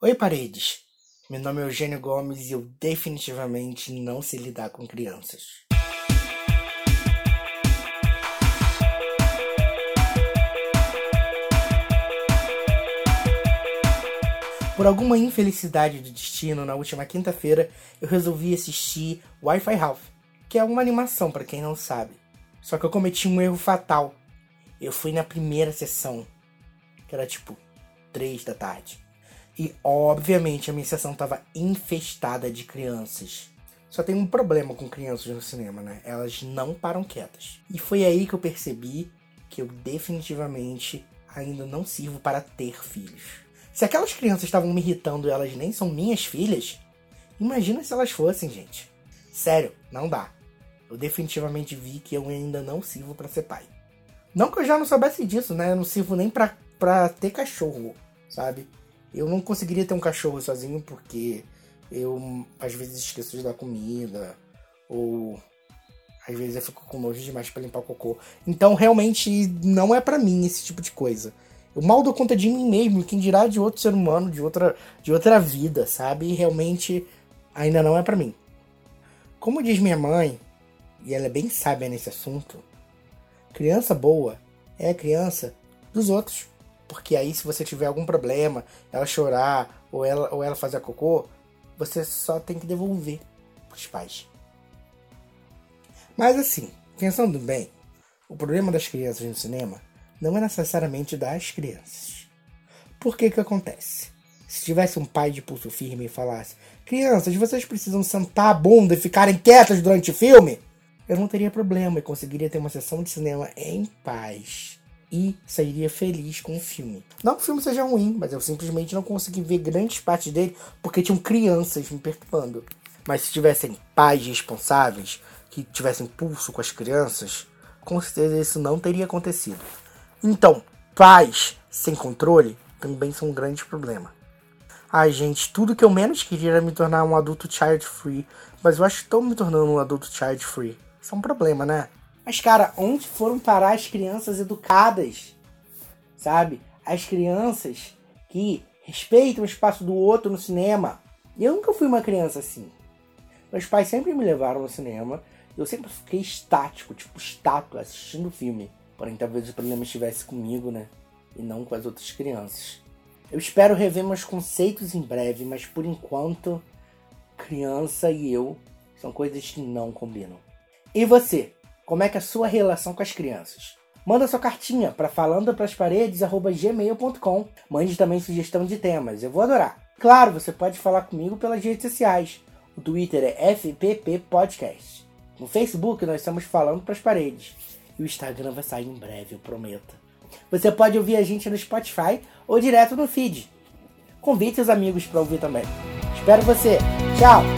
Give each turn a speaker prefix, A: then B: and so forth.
A: Oi, paredes. Meu nome é Eugênio Gomes e eu definitivamente não sei lidar com crianças. Por alguma infelicidade do destino, na última quinta-feira eu resolvi assistir Wi-Fi Ralph, que é uma animação para quem não sabe. Só que eu cometi um erro fatal. Eu fui na primeira sessão, que era tipo 3 da tarde. E obviamente a minha sessão estava infestada de crianças. Só tem um problema com crianças no cinema, né? Elas não param quietas. E foi aí que eu percebi que eu definitivamente ainda não sirvo para ter filhos. Se aquelas crianças estavam me irritando e elas nem são minhas filhas, imagina se elas fossem, gente. Sério, não dá. Eu definitivamente vi que eu ainda não sirvo para ser pai. Não que eu já não soubesse disso, né? Eu não sirvo nem pra ter cachorro, sabe? Eu não conseguiria ter um cachorro sozinho porque eu às vezes esqueço de dar comida ou às vezes eu fico com nojo demais para limpar o cocô. Então realmente não é para mim esse tipo de coisa. Eu mal dou conta de mim mesmo, quem dirá de outro ser humano, de outra, de outra vida, sabe? E realmente ainda não é para mim. Como diz minha mãe, e ela é bem sábia nesse assunto, criança boa é a criança dos outros. Porque aí, se você tiver algum problema, ela chorar ou ela, ou ela fazer cocô, você só tem que devolver pros pais. Mas assim, pensando bem, o problema das crianças no cinema não é necessariamente das crianças. Por que que acontece? Se tivesse um pai de pulso firme e falasse: Crianças, vocês precisam sentar a bunda e ficarem quietas durante o filme, eu não teria problema e conseguiria ter uma sessão de cinema em paz e sairia feliz com o filme. Não que o filme seja ruim, mas eu simplesmente não consegui ver grandes partes dele porque tinham crianças me perturbando. Mas se tivessem pais responsáveis, que tivessem pulso com as crianças, com certeza isso não teria acontecido. Então, pais sem controle também são um grande problema. Ai, gente, tudo que eu menos queria era me tornar um adulto child free, mas eu acho que estou me tornando um adulto child free. Isso é um problema, né? Mas, cara, onde foram parar as crianças educadas? Sabe? As crianças que respeitam o espaço do outro no cinema. Eu nunca fui uma criança assim. Meus pais sempre me levaram no cinema. Eu sempre fiquei estático, tipo estátua, assistindo o filme. Porém, talvez o problema estivesse comigo, né? E não com as outras crianças. Eu espero rever meus conceitos em breve, mas por enquanto, criança e eu são coisas que não combinam. E você? Como é que é a sua relação com as crianças. Manda sua cartinha para falandoprasparedes@gmail.com. Mande também sugestão de temas, eu vou adorar. Claro, você pode falar comigo pelas redes sociais. O Twitter é FPP Podcast. No Facebook nós estamos falando para as paredes. E o Instagram vai sair em breve, eu prometo. Você pode ouvir a gente no Spotify ou direto no feed. Convide seus amigos para ouvir também. Espero você. Tchau!